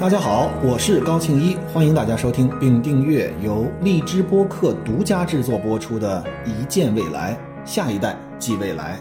大家好，我是高庆一，欢迎大家收听并订阅由荔枝播客独家制作播出的《一见未来，下一代即未来》。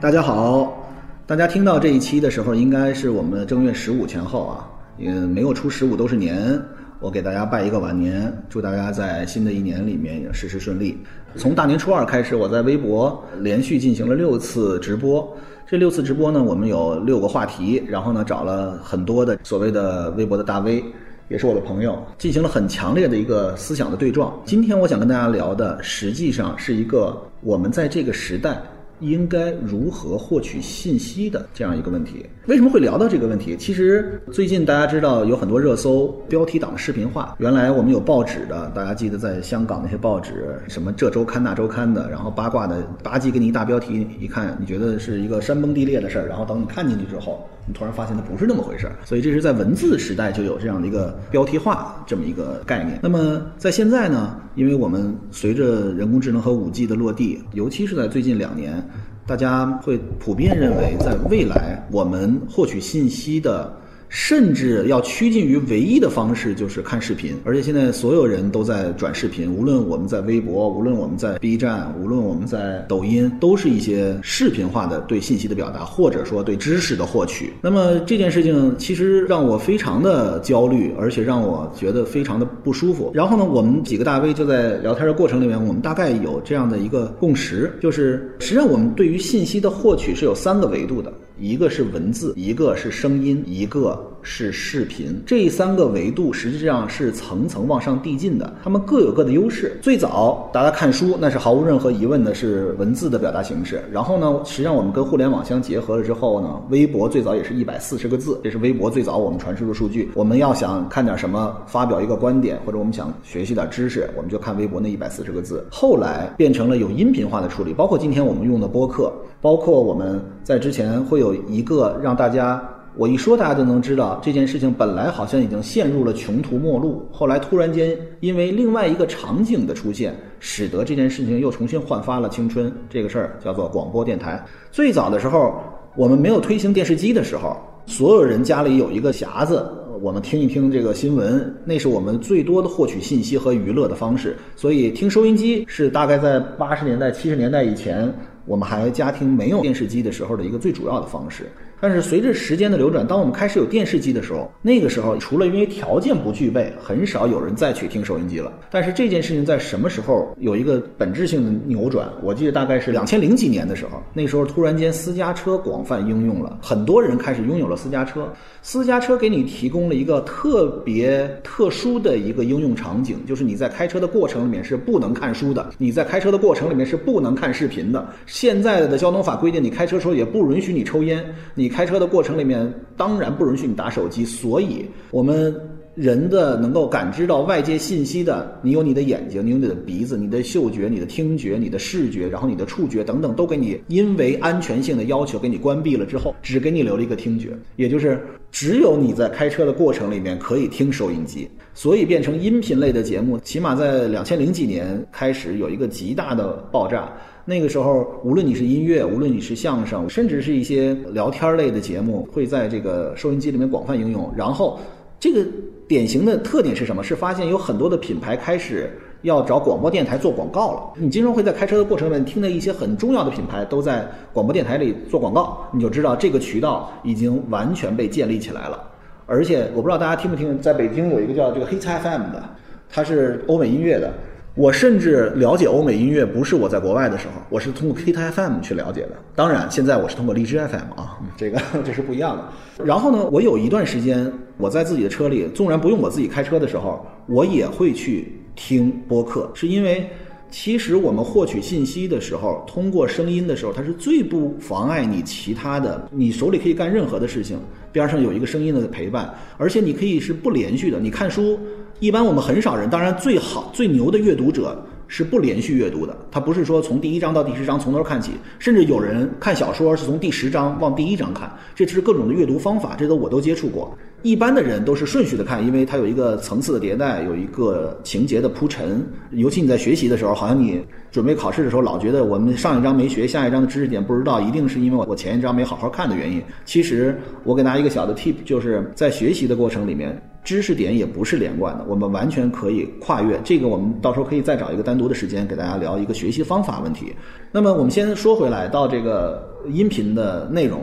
大家好，大家听到这一期的时候，应该是我们正月十五前后啊，也没有初十五都是年。我给大家拜一个晚年，祝大家在新的一年里面也事事顺利。从大年初二开始，我在微博连续进行了六次直播。这六次直播呢，我们有六个话题，然后呢找了很多的所谓的微博的大 V，也是我的朋友，进行了很强烈的一个思想的对撞。今天我想跟大家聊的，实际上是一个我们在这个时代。应该如何获取信息的这样一个问题？为什么会聊到这个问题？其实最近大家知道有很多热搜标题党的视频化。原来我们有报纸的，大家记得在香港那些报纸，什么这周刊那周刊的，然后八卦的吧唧给你一大标题，一看你觉得是一个山崩地裂的事儿，然后等你看进去之后。你突然发现它不是那么回事儿，所以这是在文字时代就有这样的一个标题化这么一个概念。那么在现在呢，因为我们随着人工智能和五 G 的落地，尤其是在最近两年，大家会普遍认为，在未来我们获取信息的。甚至要趋近于唯一的方式就是看视频，而且现在所有人都在转视频，无论我们在微博，无论我们在 B 站，无论我们在抖音，都是一些视频化的对信息的表达，或者说对知识的获取。那么这件事情其实让我非常的焦虑，而且让我觉得非常的不舒服。然后呢，我们几个大 V 就在聊天的过程里面，我们大概有这样的一个共识，就是实际上我们对于信息的获取是有三个维度的。一个是文字，一个是声音，一个是视频，这三个维度实际上是层层往上递进的，它们各有各的优势。最早大家看书，那是毫无任何疑问的是文字的表达形式。然后呢，实际上我们跟互联网相结合了之后呢，微博最早也是一百四十个字，这是微博最早我们传输的数据。我们要想看点什么，发表一个观点，或者我们想学习点知识，我们就看微博那一百四十个字。后来变成了有音频化的处理，包括今天我们用的播客，包括我们在之前会有。有一个让大家，我一说大家都能知道这件事情，本来好像已经陷入了穷途末路，后来突然间因为另外一个场景的出现，使得这件事情又重新焕发了青春。这个事儿叫做广播电台。最早的时候，我们没有推行电视机的时候，所有人家里有一个匣子，我们听一听这个新闻，那是我们最多的获取信息和娱乐的方式。所以听收音机是大概在八十年代、七十年代以前。我们还家庭没有电视机的时候的一个最主要的方式。但是随着时间的流转，当我们开始有电视机的时候，那个时候除了因为条件不具备，很少有人再去听收音机了。但是这件事情在什么时候有一个本质性的扭转？我记得大概是两千零几年的时候，那时候突然间私家车广泛应用了，很多人开始拥有了私家车。私家车给你提供了一个特别特殊的一个应用场景，就是你在开车的过程里面是不能看书的，你在开车的过程里面是不能看视频的。现在的交通法规定，你开车时候也不允许你抽烟，你。开车的过程里面，当然不允许你打手机，所以我们人的能够感知到外界信息的，你有你的眼睛，你有你的鼻子，你的嗅觉，你的听觉，你的视觉，然后你的触觉等等，都给你因为安全性的要求给你关闭了之后，只给你留了一个听觉，也就是只有你在开车的过程里面可以听收音机，所以变成音频类的节目，起码在两千零几年开始有一个极大的爆炸。那个时候，无论你是音乐，无论你是相声，甚至是一些聊天类的节目，会在这个收音机里面广泛应用。然后，这个典型的特点是什么？是发现有很多的品牌开始要找广播电台做广告了。你经常会在开车的过程里面听到一些很重要的品牌都在广播电台里做广告，你就知道这个渠道已经完全被建立起来了。而且，我不知道大家听不听，在北京有一个叫这个 Hit FM 的，它是欧美音乐的。我甚至了解欧美音乐不是我在国外的时候，我是通过 Hit FM 去了解的。当然，现在我是通过荔枝 FM 啊，这个 这是不一样的。然后呢，我有一段时间我在自己的车里，纵然不用我自己开车的时候，我也会去听播客，是因为其实我们获取信息的时候，通过声音的时候，它是最不妨碍你其他的，你手里可以干任何的事情，边上有一个声音的陪伴，而且你可以是不连续的。你看书。一般我们很少人，当然最好最牛的阅读者，是不连续阅读的，它不是说从第一章到第十章从头看起，甚至有人看小说是从第十章往第一章看，这是各种的阅读方法，这都我都接触过。一般的人都是顺序的看，因为它有一个层次的迭代，有一个情节的铺陈。尤其你在学习的时候，好像你准备考试的时候，老觉得我们上一章没学，下一章的知识点不知道，一定是因为我我前一章没好好看的原因。其实我给大家一个小的 tip，就是在学习的过程里面，知识点也不是连贯的，我们完全可以跨越。这个我们到时候可以再找一个单独的时间给大家聊一个学习方法问题。那么我们先说回来到这个音频的内容，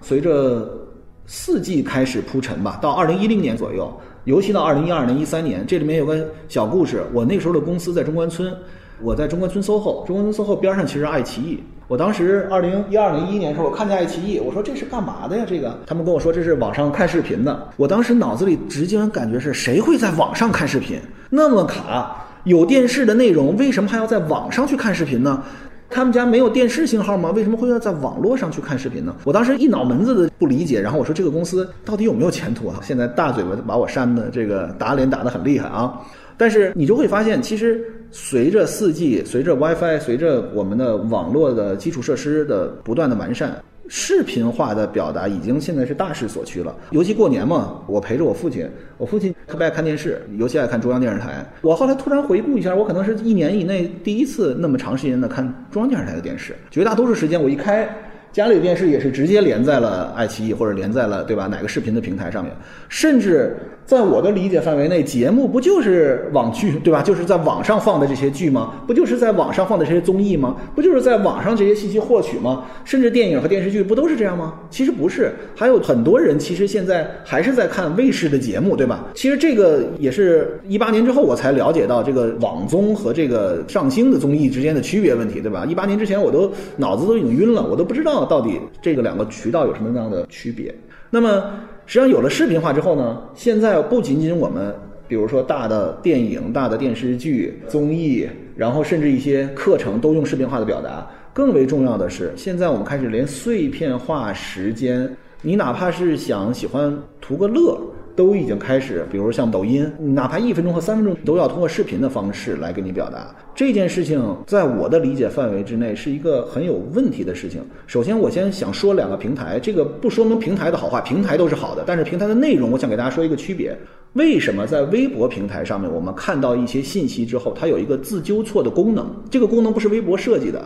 随着。四季开始铺陈吧，到二零一零年左右，尤其到二零一二年、一三年，这里面有个小故事。我那时候的公司在中关村，我在中关村 SOHO，中关村 SOHO 边上其实爱奇艺。我当时二零一二零、一一年的时候，我看见爱奇艺，我说这是干嘛的呀？这个他们跟我说这是网上看视频的。我当时脑子里直接感觉是谁会在网上看视频？那么卡，有电视的内容，为什么还要在网上去看视频呢？他们家没有电视信号吗？为什么会要在网络上去看视频呢？我当时一脑门子的不理解，然后我说这个公司到底有没有前途啊？现在大嘴巴把我扇的这个打脸打得很厉害啊！但是你就会发现，其实随着四 G、随着 WiFi、随着我们的网络的基础设施的不断的完善。视频化的表达已经现在是大势所趋了，尤其过年嘛，我陪着我父亲，我父亲特别爱看电视，尤其爱看中央电视台。我后来突然回顾一下，我可能是一年以内第一次那么长时间的看中央电视台的电视，绝大多数时间我一开。家里的电视也是直接连在了爱奇艺或者连在了对吧哪个视频的平台上面，甚至在我的理解范围内，节目不就是网剧对吧？就是在网上放的这些剧吗？不就是在网上放的这些综艺吗？不就是在网上这些信息获取吗？甚至电影和电视剧不都是这样吗？其实不是，还有很多人其实现在还是在看卫视的节目对吧？其实这个也是一八年之后我才了解到这个网综和这个上星的综艺之间的区别问题对吧？一八年之前我都脑子都已经晕了，我都不知道。到底这个两个渠道有什么样的区别？那么实际上有了视频化之后呢？现在不仅仅我们，比如说大的电影、大的电视剧、综艺，然后甚至一些课程都用视频化的表达。更为重要的是，现在我们开始连碎片化时间，你哪怕是想喜欢图个乐。都已经开始，比如像抖音，哪怕一分钟和三分钟，都要通过视频的方式来给你表达这件事情。在我的理解范围之内，是一个很有问题的事情。首先，我先想说两个平台，这个不说明平台的好坏，平台都是好的，但是平台的内容，我想给大家说一个区别。为什么在微博平台上面，我们看到一些信息之后，它有一个自纠错的功能？这个功能不是微博设计的，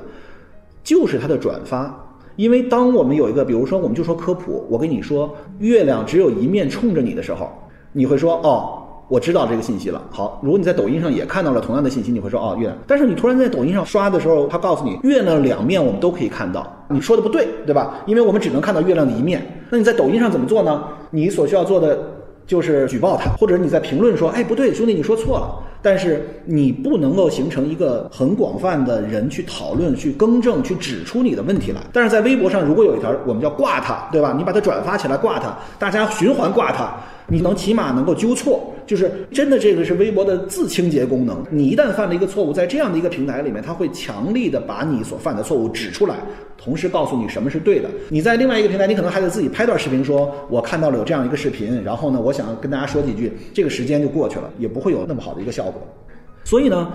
就是它的转发。因为当我们有一个，比如说，我们就说科普，我跟你说，月亮只有一面冲着你的时候，你会说，哦，我知道这个信息了。好，如果你在抖音上也看到了同样的信息，你会说，哦，月亮。但是你突然在抖音上刷的时候，他告诉你，月亮两面我们都可以看到，你说的不对，对吧？因为我们只能看到月亮的一面。那你在抖音上怎么做呢？你所需要做的。就是举报他，或者你在评论说，哎，不对，兄弟，你说错了。但是你不能够形成一个很广泛的人去讨论、去更正、去指出你的问题来。但是在微博上，如果有一条，我们叫挂他，对吧？你把它转发起来挂他，大家循环挂他。你能起码能够纠错，就是真的这个是微博的自清洁功能。你一旦犯了一个错误，在这样的一个平台里面，它会强力的把你所犯的错误指出来，同时告诉你什么是对的。你在另外一个平台，你可能还得自己拍段视频，说我看到了有这样一个视频，然后呢，我想跟大家说几句，这个时间就过去了，也不会有那么好的一个效果。所以呢，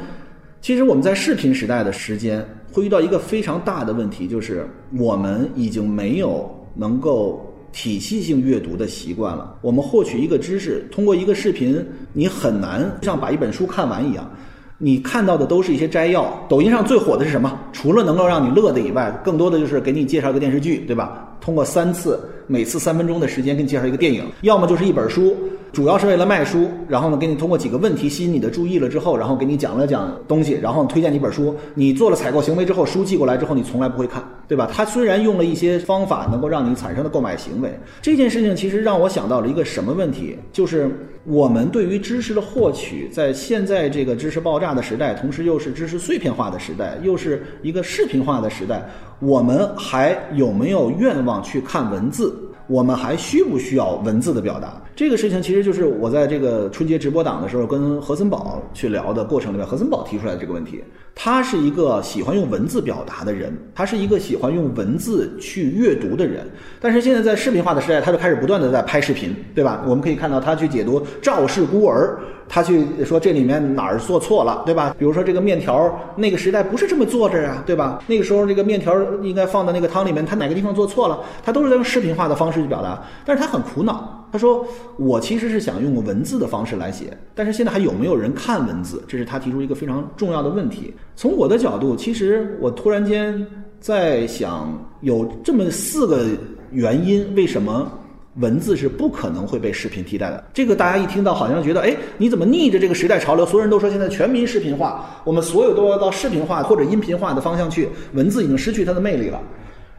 其实我们在视频时代的时间会遇到一个非常大的问题，就是我们已经没有能够。体系性阅读的习惯了，我们获取一个知识，通过一个视频，你很难像把一本书看完一样，你看到的都是一些摘要。抖音上最火的是什么？除了能够让你乐的以外，更多的就是给你介绍一个电视剧，对吧？通过三次，每次三分钟的时间给你介绍一个电影，要么就是一本书。主要是为了卖书，然后呢，给你通过几个问题吸引你的注意了之后，然后给你讲了讲东西，然后推荐你一本书。你做了采购行为之后，书寄过来之后，你从来不会看，对吧？他虽然用了一些方法能够让你产生的购买行为，这件事情其实让我想到了一个什么问题，就是我们对于知识的获取，在现在这个知识爆炸的时代，同时又是知识碎片化的时代，又是一个视频化的时代，我们还有没有愿望去看文字？我们还需不需要文字的表达？这个事情其实就是我在这个春节直播档的时候跟何森宝去聊的过程里面，何森宝提出来的这个问题。他是一个喜欢用文字表达的人，他是一个喜欢用文字去阅读的人。但是现在在视频化的时代，他就开始不断的在拍视频，对吧？我们可以看到他去解读赵氏孤儿，他去说这里面哪儿做错了，对吧？比如说这个面条，那个时代不是这么做着呀，对吧？那个时候这个面条应该放在那个汤里面，他哪个地方做错了？他都是在用视频化的方式去表达，但是他很苦恼。他说：“我其实是想用文字的方式来写，但是现在还有没有人看文字？这是他提出一个非常重要的问题。从我的角度，其实我突然间在想，有这么四个原因，为什么文字是不可能会被视频替代的？这个大家一听到，好像觉得，哎，你怎么逆着这个时代潮流？所有人都说现在全民视频化，我们所有都要到视频化或者音频化的方向去，文字已经失去它的魅力了。”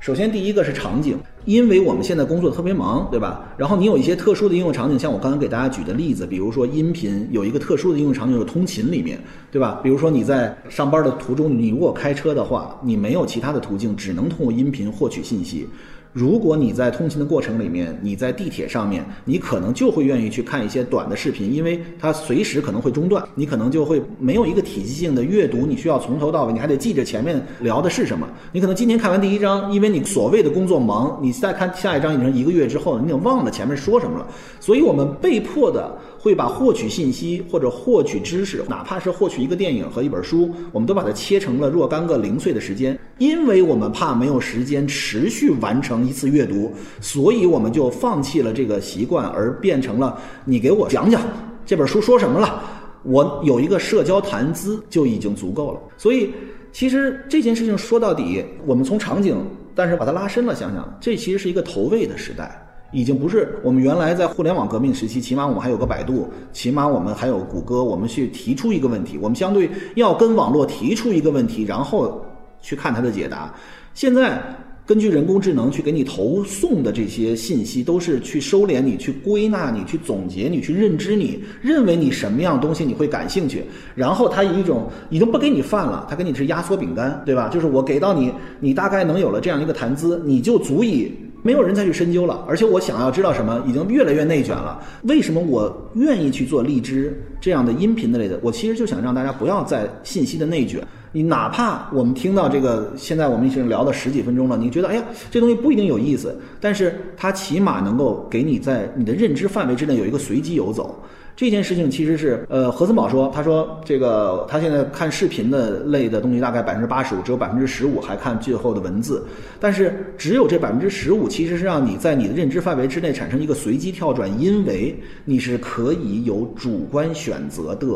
首先，第一个是场景，因为我们现在工作特别忙，对吧？然后你有一些特殊的应用场景，像我刚才给大家举的例子，比如说音频有一个特殊的应用场景，是通勤里面，对吧？比如说你在上班的途中，你如果开车的话，你没有其他的途径，只能通过音频获取信息。如果你在通勤的过程里面，你在地铁上面，你可能就会愿意去看一些短的视频，因为它随时可能会中断，你可能就会没有一个体系性的阅读，你需要从头到尾，你还得记着前面聊的是什么。你可能今天看完第一章，因为你所谓的工作忙，你再看下一章已经一个月之后，你已经忘了前面说什么了，所以我们被迫的。会把获取信息或者获取知识，哪怕是获取一个电影和一本书，我们都把它切成了若干个零碎的时间，因为我们怕没有时间持续完成一次阅读，所以我们就放弃了这个习惯，而变成了你给我讲讲这本书说什么了，我有一个社交谈资就已经足够了。所以，其实这件事情说到底，我们从场景，但是把它拉伸了，想想，这其实是一个投喂的时代。已经不是我们原来在互联网革命时期，起码我们还有个百度，起码我们还有谷歌，我们去提出一个问题，我们相对要跟网络提出一个问题，然后去看它的解答。现在根据人工智能去给你投送的这些信息，都是去收敛你、去归纳你、去总结你、去认知你，认为你什么样东西你会感兴趣，然后它以一种已经不给你饭了，它给你是压缩饼干，对吧？就是我给到你，你大概能有了这样一个谈资，你就足以。没有人再去深究了，而且我想要知道什么，已经越来越内卷了。为什么我愿意去做荔枝这样的音频的类的？我其实就想让大家不要再信息的内卷。你哪怕我们听到这个，现在我们已经聊了十几分钟了，你觉得哎呀，这东西不一定有意思，但是它起码能够给你在你的认知范围之内有一个随机游走。这件事情其实是，呃，何森宝说，他说这个他现在看视频的类的东西大概百分之八十五，只有百分之十五还看最后的文字，但是只有这百分之十五其实是让你在你的认知范围之内产生一个随机跳转，因为你是可以有主观选择的。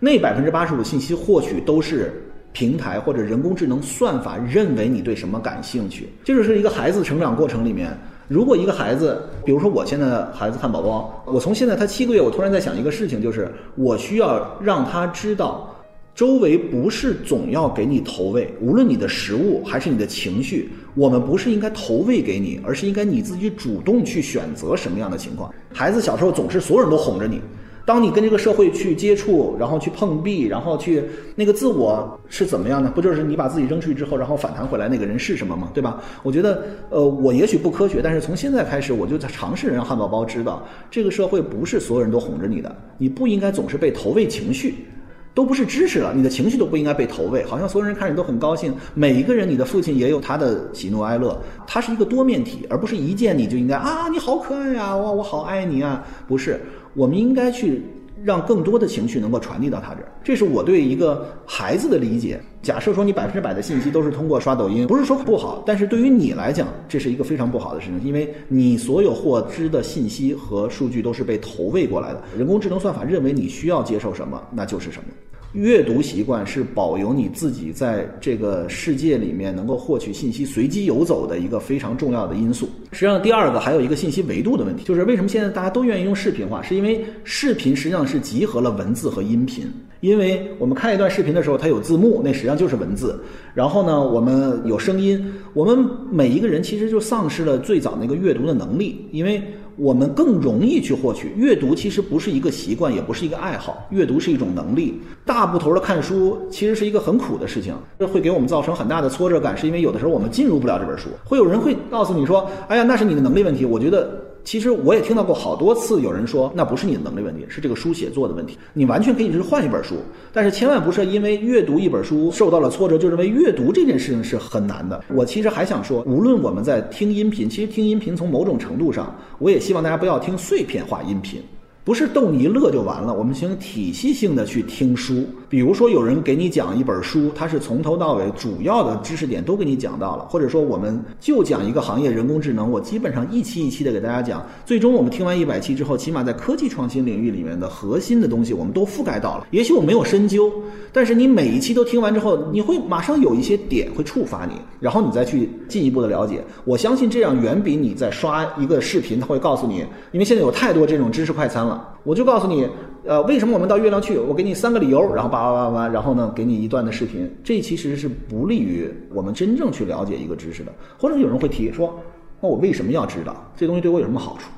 那百分之八十五信息获取都是平台或者人工智能算法认为你对什么感兴趣，这就是一个孩子成长过程里面。如果一个孩子，比如说我现在孩子汉宝宝，我从现在他七个月，我突然在想一个事情，就是我需要让他知道，周围不是总要给你投喂，无论你的食物还是你的情绪，我们不是应该投喂给你，而是应该你自己主动去选择什么样的情况。孩子小时候总是所有人都哄着你。当你跟这个社会去接触，然后去碰壁，然后去那个自我是怎么样呢？不就是你把自己扔出去之后，然后反弹回来那个人是什么吗？对吧？我觉得，呃，我也许不科学，但是从现在开始，我就在尝试让汉堡包知道，这个社会不是所有人都哄着你的，你不应该总是被投喂情绪，都不是知识了，你的情绪都不应该被投喂，好像所有人看着都很高兴，每一个人，你的父亲也有他的喜怒哀乐，他是一个多面体，而不是一见你就应该啊，你好可爱呀，哇，我好爱你啊，不是。我们应该去让更多的情绪能够传递到他这儿，这是我对一个孩子的理解。假设说你百分之百的信息都是通过刷抖音，不是说不好，但是对于你来讲，这是一个非常不好的事情，因为你所有获知的信息和数据都是被投喂过来的，人工智能算法认为你需要接受什么，那就是什么。阅读习惯是保有你自己在这个世界里面能够获取信息、随机游走的一个非常重要的因素。实际上，第二个还有一个信息维度的问题，就是为什么现在大家都愿意用视频化？是因为视频实际上是集合了文字和音频。因为我们看一段视频的时候，它有字幕，那实际上就是文字。然后呢，我们有声音，我们每一个人其实就丧失了最早那个阅读的能力，因为我们更容易去获取阅读，其实不是一个习惯，也不是一个爱好，阅读是一种能力。大部头的看书其实是一个很苦的事情，这会给我们造成很大的挫折感，是因为有的时候我们进入不了这本书。会有人会告诉你说：“哎呀，那是你的能力问题。”我觉得。其实我也听到过好多次有人说，那不是你的能力问题，是这个书写作的问题。你完全可以是换一本书，但是千万不是因为阅读一本书受到了挫折，就认为阅读这件事情是很难的。我其实还想说，无论我们在听音频，其实听音频从某种程度上，我也希望大家不要听碎片化音频。不是逗你一乐就完了，我们行体系性的去听书。比如说，有人给你讲一本书，他是从头到尾主要的知识点都给你讲到了，或者说我们就讲一个行业人工智能，我基本上一期一期的给大家讲。最终我们听完一百期之后，起码在科技创新领域里面的核心的东西，我们都覆盖到了。也许我没有深究，但是你每一期都听完之后，你会马上有一些点会触发你，然后你再去进一步的了解。我相信这样远比你在刷一个视频，他会告诉你，因为现在有太多这种知识快餐了。我就告诉你，呃，为什么我们到月亮去？我给你三个理由，然后叭叭叭叭，然后呢，给你一段的视频。这其实是不利于我们真正去了解一个知识的。或者有人会提说，那我为什么要知道这东西对我有什么好处？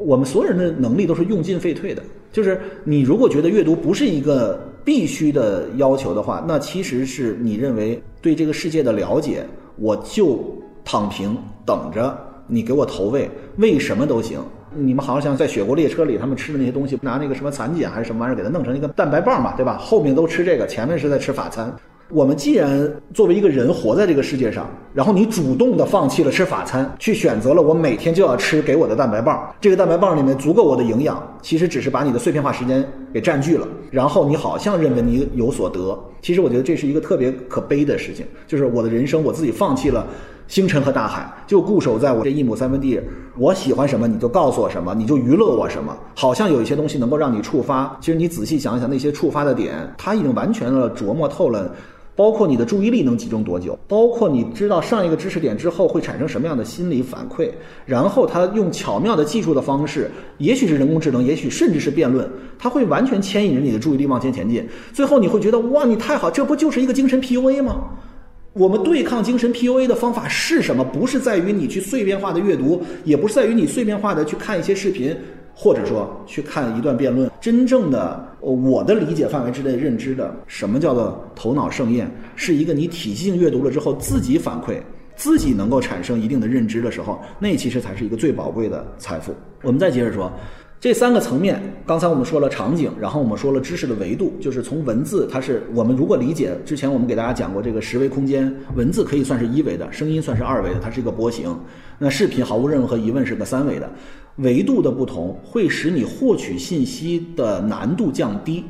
我们所有人的能力都是用进废退的。就是你如果觉得阅读不是一个必须的要求的话，那其实是你认为对这个世界的了解，我就躺平等着你给我投喂，喂什么都行。你们好像在雪国列车里，他们吃的那些东西，拿那个什么蚕茧还是什么玩意儿，给它弄成一个蛋白棒嘛，对吧？后面都吃这个，前面是在吃法餐。我们既然作为一个人活在这个世界上，然后你主动的放弃了吃法餐，去选择了我每天就要吃给我的蛋白棒，这个蛋白棒里面足够我的营养，其实只是把你的碎片化时间给占据了，然后你好像认为你有所得，其实我觉得这是一个特别可悲的事情，就是我的人生我自己放弃了。星辰和大海就固守在我这一亩三分地，我喜欢什么你就告诉我什么，你就娱乐我什么。好像有一些东西能够让你触发，其实你仔细想想，那些触发的点，他已经完全的琢磨透了。包括你的注意力能集中多久，包括你知道上一个知识点之后会产生什么样的心理反馈，然后他用巧妙的技术的方式，也许是人工智能，也许甚至是辩论，他会完全牵引着你的注意力往前前进。最后你会觉得哇，你太好，这不就是一个精神 PUA 吗？我们对抗精神 PUA 的方法是什么？不是在于你去碎片化的阅读，也不是在于你碎片化的去看一些视频，或者说去看一段辩论。真正的，我的理解范围之内认知的，什么叫做头脑盛宴？是一个你体系性阅读了之后，自己反馈，自己能够产生一定的认知的时候，那其实才是一个最宝贵的财富。我们再接着说。这三个层面，刚才我们说了场景，然后我们说了知识的维度，就是从文字，它是我们如果理解之前我们给大家讲过这个十维空间，文字可以算是一维的，声音算是二维的，它是一个波形。那视频毫无任何疑问是个三维的，维度的不同会使你获取信息的难度降低，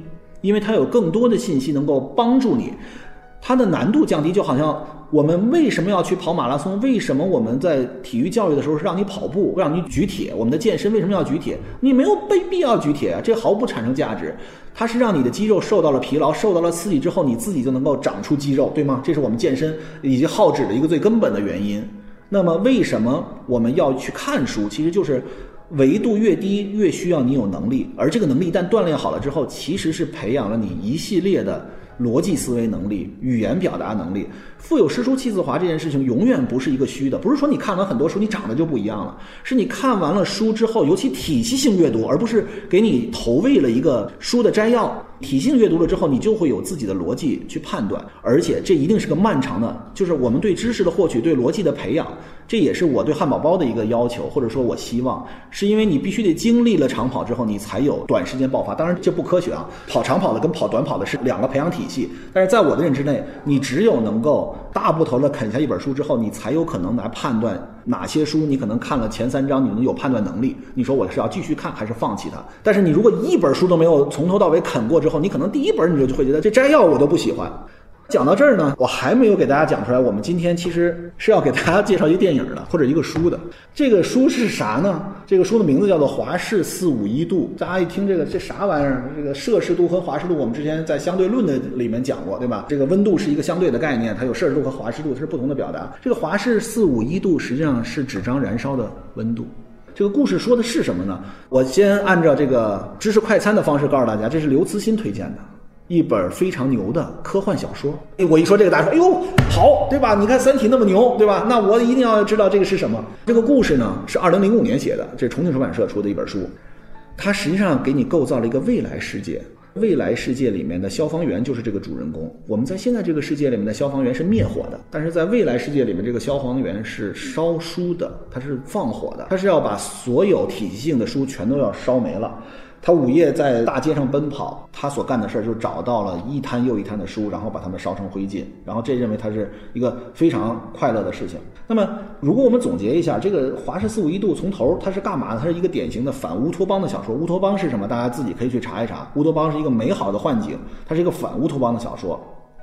因为它有更多的信息能够帮助你，它的难度降低，就好像。我们为什么要去跑马拉松？为什么我们在体育教育的时候是让你跑步，让你举铁？我们的健身为什么要举铁？你没有被必要举铁啊，这毫不产生价值。它是让你的肌肉受到了疲劳，受到了刺激之后，你自己就能够长出肌肉，对吗？这是我们健身以及耗脂的一个最根本的原因。那么，为什么我们要去看书？其实就是维度越低，越需要你有能力，而这个能力一旦锻炼好了之后，其实是培养了你一系列的。逻辑思维能力、语言表达能力，腹有诗书气自华这件事情永远不是一个虚的，不是说你看完很多书你长得就不一样了，是你看完了书之后，尤其体系性阅读，而不是给你投喂了一个书的摘要。体系性阅读了之后，你就会有自己的逻辑去判断，而且这一定是个漫长的，就是我们对知识的获取、对逻辑的培养，这也是我对汉堡包的一个要求，或者说我希望，是因为你必须得经历了长跑之后，你才有短时间爆发。当然这不科学啊，跑长跑的跟跑短跑的是两个培养体系。但是在我的认知内，你只有能够大部头的啃下一本书之后，你才有可能来判断。哪些书你可能看了前三章，你能有判断能力？你说我是要继续看还是放弃它？但是你如果一本书都没有从头到尾啃过之后，你可能第一本你就会觉得这摘要我都不喜欢。讲到这儿呢，我还没有给大家讲出来。我们今天其实是要给大家介绍一个电影的，或者一个书的。这个书是啥呢？这个书的名字叫做《华氏四五一度》。大家一听这个，这啥玩意儿？这个摄氏度和华氏度，我们之前在相对论的里面讲过，对吧？这个温度是一个相对的概念，它有摄氏度和华氏度，它是不同的表达。这个华氏四五一度实际上是纸张燃烧的温度。这个故事说的是什么呢？我先按照这个知识快餐的方式告诉大家，这是刘慈欣推荐的。一本非常牛的科幻小说。我一说这个，大家说：“哎呦，好，对吧？你看《三体》那么牛，对吧？那我一定要知道这个是什么。”这个故事呢，是二零零五年写的，这是重庆出版社出的一本书。它实际上给你构造了一个未来世界，未来世界里面的消防员就是这个主人公。我们在现在这个世界里面的消防员是灭火的，但是在未来世界里面，这个消防员是烧书的，他是放火的，他是要把所有体系性的书全都要烧没了。他午夜在大街上奔跑，他所干的事儿就找到了一摊又一摊的书，然后把它们烧成灰烬，然后这认为他是一个非常快乐的事情。那么，如果我们总结一下，这个《华氏四五一度》从头它是干嘛？它是一个典型的反乌托邦的小说。乌托邦是什么？大家自己可以去查一查。乌托邦是一个美好的幻景，它是一个反乌托邦的小说。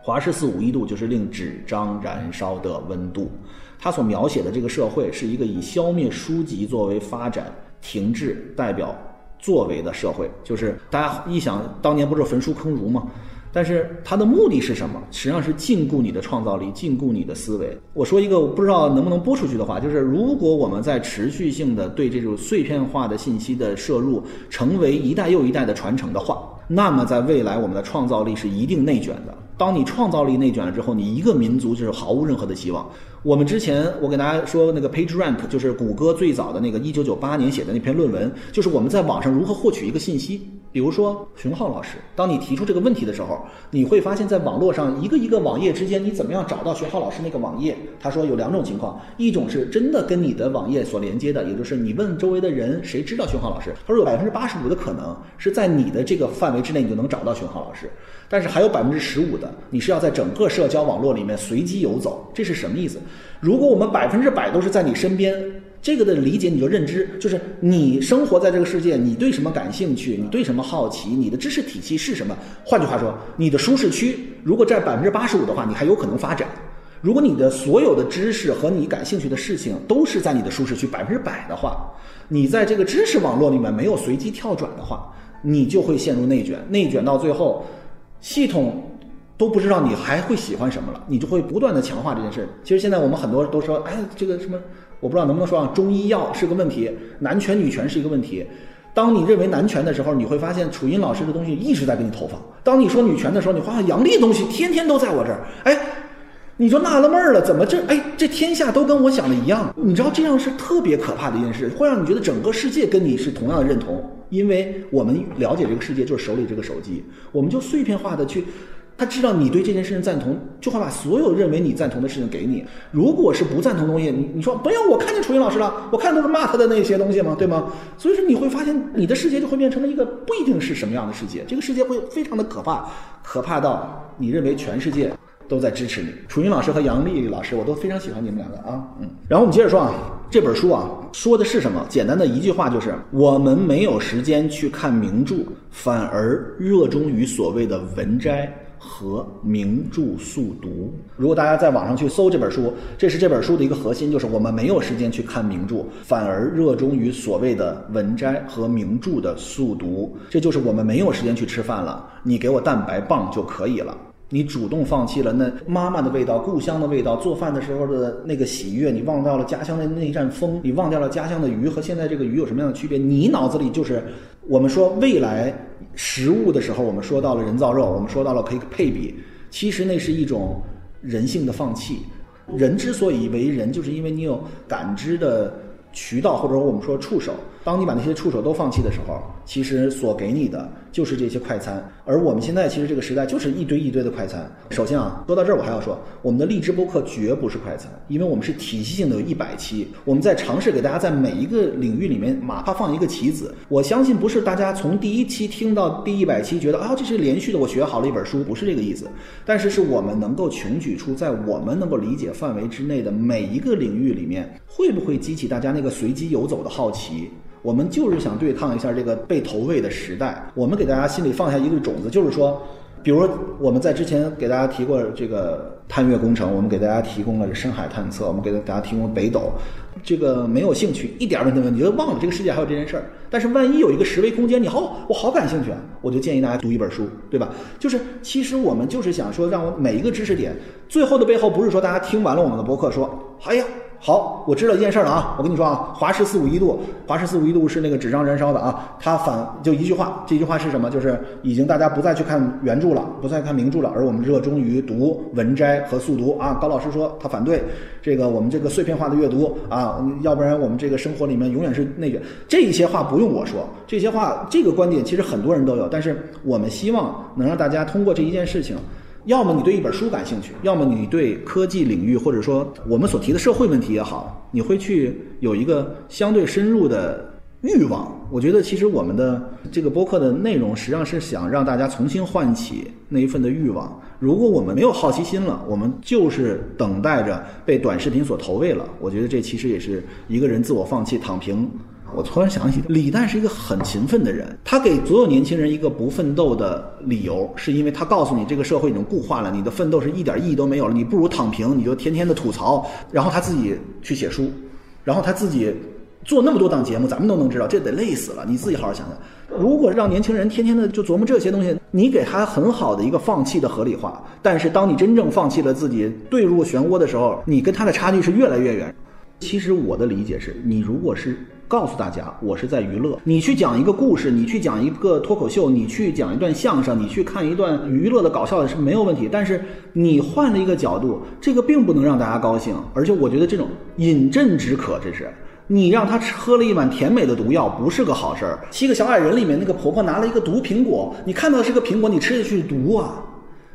《华氏四五一度》就是令纸张燃烧的温度。它所描写的这个社会是一个以消灭书籍作为发展停滞代表。作为的社会，就是大家一想，当年不是焚书坑儒吗？但是它的目的是什么？实际上是禁锢你的创造力，禁锢你的思维。我说一个我不知道能不能播出去的话，就是如果我们在持续性的对这种碎片化的信息的摄入，成为一代又一代的传承的话，那么在未来我们的创造力是一定内卷的。当你创造力内卷了之后，你一个民族就是毫无任何的希望。我们之前我给大家说那个 PageRank，就是谷歌最早的那个一九九八年写的那篇论文，就是我们在网上如何获取一个信息。比如说熊浩老师，当你提出这个问题的时候，你会发现在网络上一个一个网页之间，你怎么样找到熊浩老师那个网页？他说有两种情况，一种是真的跟你的网页所连接的，也就是你问周围的人谁知道熊浩老师，他说有百分之八十五的可能是在你的这个范围之内，你就能找到熊浩老师。但是还有百分之十五的，你是要在整个社交网络里面随机游走，这是什么意思？如果我们百分之百都是在你身边，这个的理解你就认知，就是你生活在这个世界，你对什么感兴趣，你对什么好奇，你的知识体系是什么？换句话说，你的舒适区如果占百分之八十五的话，你还有可能发展；如果你的所有的知识和你感兴趣的事情都是在你的舒适区百分之百的话，你在这个知识网络里面没有随机跳转的话，你就会陷入内卷，内卷到最后。系统都不知道你还会喜欢什么了，你就会不断的强化这件事。其实现在我们很多都说，哎，这个什么，我不知道能不能说啊，中医药是个问题，男权女权是一个问题。当你认为男权的时候，你会发现楚音老师的东西一直在给你投放；当你说女权的时候，你发现杨丽东西天天都在我这儿。哎，你就纳了闷儿了，怎么这哎这天下都跟我想的一样？你知道这样是特别可怕的一件事，会让你觉得整个世界跟你是同样的认同。因为我们了解这个世界就是手里这个手机，我们就碎片化的去，他知道你对这件事情赞同，就会把所有认为你赞同的事情给你。如果是不赞同东西，你你说不要，我看见楚云老师了，我看都是骂他的那些东西嘛，对吗？所以说你会发现你的世界就会变成了一个不一定是什么样的世界，这个世界会非常的可怕，可怕到你认为全世界。都在支持你，楚云老师和杨丽老师，我都非常喜欢你们两个啊，嗯。然后我们接着说啊，这本书啊，说的是什么？简单的一句话就是，我们没有时间去看名著，反而热衷于所谓的文摘和名著速读。如果大家在网上去搜这本书，这是这本书的一个核心，就是我们没有时间去看名著，反而热衷于所谓的文摘和名著的速读。这就是我们没有时间去吃饭了，你给我蛋白棒就可以了。你主动放弃了那妈妈的味道、故乡的味道、做饭的时候的那个喜悦，你忘掉了家乡的那一阵风，你忘掉了家乡的鱼和现在这个鱼有什么样的区别？你脑子里就是我们说未来食物的时候，我们说到了人造肉，我们说到了可以配比，其实那是一种人性的放弃。人之所以为人，就是因为你有感知的渠道，或者说我们说触手。当你把那些触手都放弃的时候，其实所给你的就是这些快餐。而我们现在其实这个时代就是一堆一堆的快餐。首先啊，说到这儿我还要说，我们的荔枝播客绝不是快餐，因为我们是体系性的有一百期，我们在尝试给大家在每一个领域里面哪怕放一个棋子。我相信不是大家从第一期听到第一百期觉得啊这是连续的，我学好了一本书，不是这个意思。但是是我们能够穷举出在我们能够理解范围之内的每一个领域里面，会不会激起大家那个随机游走的好奇？我们就是想对抗一下这个被投喂的时代。我们给大家心里放下一个种子，就是说，比如我们在之前给大家提过这个探月工程，我们给大家提供了深海探测，我们给大家提供了北斗，这个没有兴趣，一点问题都没有，你，就忘了这个世界还有这件事儿。但是万一有一个十维空间，你好，我好感兴趣啊，我就建议大家读一本书，对吧？就是其实我们就是想说，让我每一个知识点最后的背后，不是说大家听完了我们的博客说，哎呀。好，我知道一件事了啊！我跟你说啊，华氏四五一度，华氏四五一度是那个纸张燃烧的啊。它反就一句话，这句话是什么？就是已经大家不再去看原著了，不再看名著了，而我们热衷于读文摘和速读啊。高老师说他反对这个我们这个碎片化的阅读啊，要不然我们这个生活里面永远是内卷。这些话不用我说，这些话这个观点其实很多人都有，但是我们希望能让大家通过这一件事情。要么你对一本书感兴趣，要么你对科技领域或者说我们所提的社会问题也好，你会去有一个相对深入的欲望。我觉得其实我们的这个播客的内容实际上是想让大家重新唤起那一份的欲望。如果我们没有好奇心了，我们就是等待着被短视频所投喂了。我觉得这其实也是一个人自我放弃、躺平。我突然想起，李诞是一个很勤奋的人。他给所有年轻人一个不奋斗的理由，是因为他告诉你，这个社会已经固化了，你的奋斗是一点意义都没有了，你不如躺平，你就天天的吐槽。然后他自己去写书，然后他自己做那么多档节目，咱们都能知道，这得累死了。你自己好好想想，如果让年轻人天天的就琢磨这些东西，你给他很好的一个放弃的合理化。但是当你真正放弃了自己，坠入漩涡的时候，你跟他的差距是越来越远。其实我的理解是，你如果是。告诉大家，我是在娱乐。你去讲一个故事，你去讲一个脱口秀，你去讲一段相声，你去看一段娱乐的搞笑的是没有问题。但是你换了一个角度，这个并不能让大家高兴。而且我觉得这种饮鸩止渴，这是你让他喝了一碗甜美的毒药，不是个好事儿。七个小矮人里面那个婆婆拿了一个毒苹果，你看到的是个苹果，你吃下去毒啊。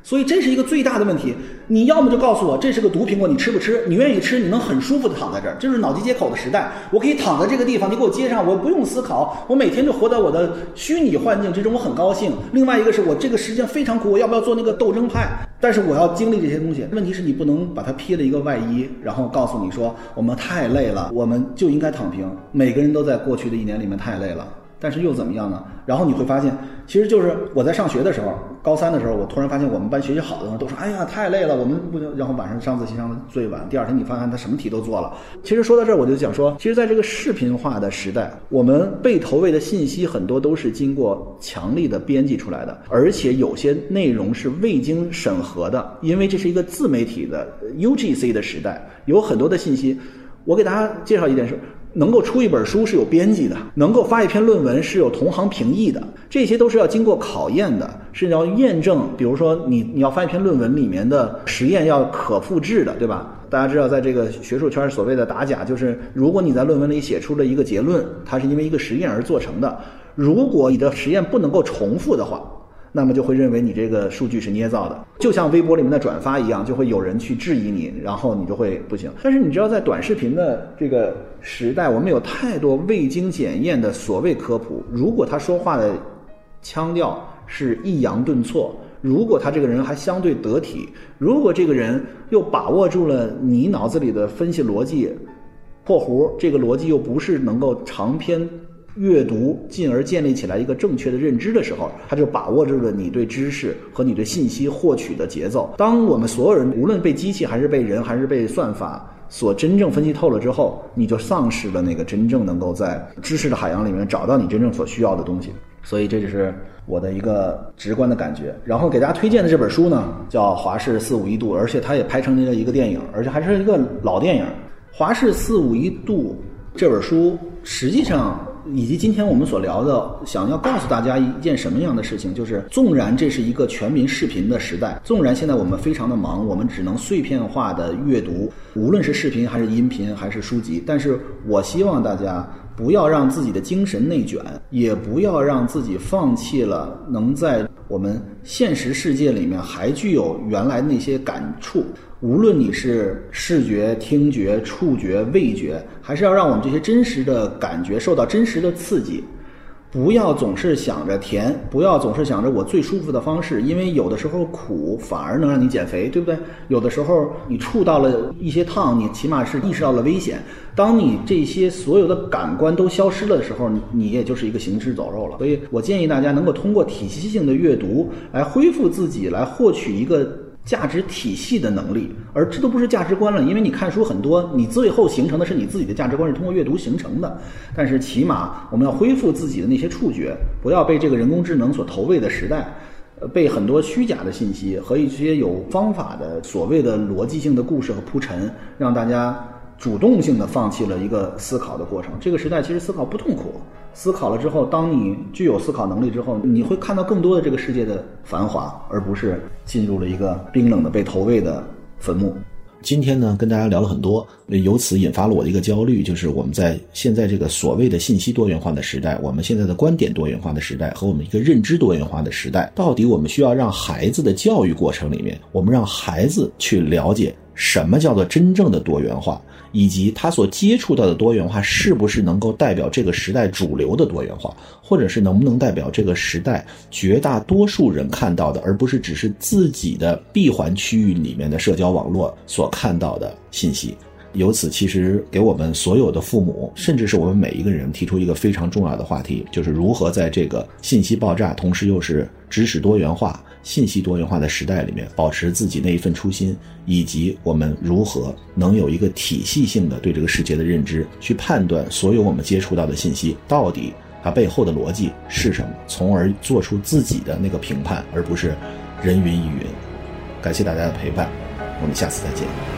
所以这是一个最大的问题。你要么就告诉我这是个毒苹果，你吃不吃？你愿意吃，你能很舒服的躺在这儿，这是脑机接口的时代。我可以躺在这个地方，你给我接上，我不用思考，我每天就活在我的虚拟幻境之中，我很高兴。另外一个是我这个时间非常苦，我要不要做那个斗争派？但是我要经历这些东西。问题是你不能把它披了一个外衣，然后告诉你说我们太累了，我们就应该躺平。每个人都在过去的一年里面太累了。但是又怎么样呢？然后你会发现，其实就是我在上学的时候，高三的时候，我突然发现我们班学习好的人都说：“哎呀，太累了，我们不行。”然后晚上上自习上的最晚，第二天你发现他什么题都做了。其实说到这儿，我就想说，其实在这个视频化的时代，我们被投喂的信息很多都是经过强力的编辑出来的，而且有些内容是未经审核的，因为这是一个自媒体的 UGC 的时代，有很多的信息。我给大家介绍一件事。能够出一本书是有编辑的，能够发一篇论文是有同行评议的，这些都是要经过考验的，是要验证。比如说，你你要发一篇论文里面的实验要可复制的，对吧？大家知道，在这个学术圈所谓的打假，就是如果你在论文里写出了一个结论，它是因为一个实验而做成的，如果你的实验不能够重复的话。那么就会认为你这个数据是捏造的，就像微博里面的转发一样，就会有人去质疑你，然后你就会不行。但是你知道，在短视频的这个时代，我们有太多未经检验的所谓科普。如果他说话的腔调是抑扬顿挫，如果他这个人还相对得体，如果这个人又把握住了你脑子里的分析逻辑，破弧这个逻辑又不是能够长篇。阅读，进而建立起来一个正确的认知的时候，他就把握住了你对知识和你对信息获取的节奏。当我们所有人无论被机器还是被人还是被算法所真正分析透了之后，你就丧失了那个真正能够在知识的海洋里面找到你真正所需要的东西。所以这就是我的一个直观的感觉。然后给大家推荐的这本书呢，叫《华氏四五一度》，而且它也拍成了一个电影，而且还是一个老电影。《华氏四五一度》这本书实际上。以及今天我们所聊的，想要告诉大家一件什么样的事情，就是纵然这是一个全民视频的时代，纵然现在我们非常的忙，我们只能碎片化的阅读，无论是视频还是音频还是书籍，但是我希望大家不要让自己的精神内卷，也不要让自己放弃了能在我们现实世界里面还具有原来那些感触。无论你是视觉、听觉、触觉、味觉，还是要让我们这些真实的感觉受到真实的刺激，不要总是想着甜，不要总是想着我最舒服的方式，因为有的时候苦反而能让你减肥，对不对？有的时候你触到了一些烫，你起码是意识到了危险。当你这些所有的感官都消失了的时候，你也就是一个行尸走肉了。所以我建议大家能够通过体系性的阅读来恢复自己，来获取一个。价值体系的能力，而这都不是价值观了，因为你看书很多，你最后形成的是你自己的价值观，是通过阅读形成的。但是起码我们要恢复自己的那些触觉，不要被这个人工智能所投喂的时代，呃，被很多虚假的信息和一些有方法的所谓的逻辑性的故事和铺陈，让大家主动性的放弃了一个思考的过程。这个时代其实思考不痛苦，思考了之后，当你具有思考能力之后，你会看到更多的这个世界的繁华，而不是进入了一个冰冷的被投喂的坟墓。今天呢，跟大家聊了很多，由此引发了我的一个焦虑，就是我们在现在这个所谓的信息多元化的时代，我们现在的观点多元化的时代和我们一个认知多元化的时代，到底我们需要让孩子的教育过程里面，我们让孩子去了解什么叫做真正的多元化。以及他所接触到的多元化是不是能够代表这个时代主流的多元化，或者是能不能代表这个时代绝大多数人看到的，而不是只是自己的闭环区域里面的社交网络所看到的信息？由此，其实给我们所有的父母，甚至是我们每一个人提出一个非常重要的话题，就是如何在这个信息爆炸，同时又是知识多元化。信息多元化的时代里面，保持自己那一份初心，以及我们如何能有一个体系性的对这个世界的认知，去判断所有我们接触到的信息到底它背后的逻辑是什么，从而做出自己的那个评判，而不是人云亦云。感谢大家的陪伴，我们下次再见。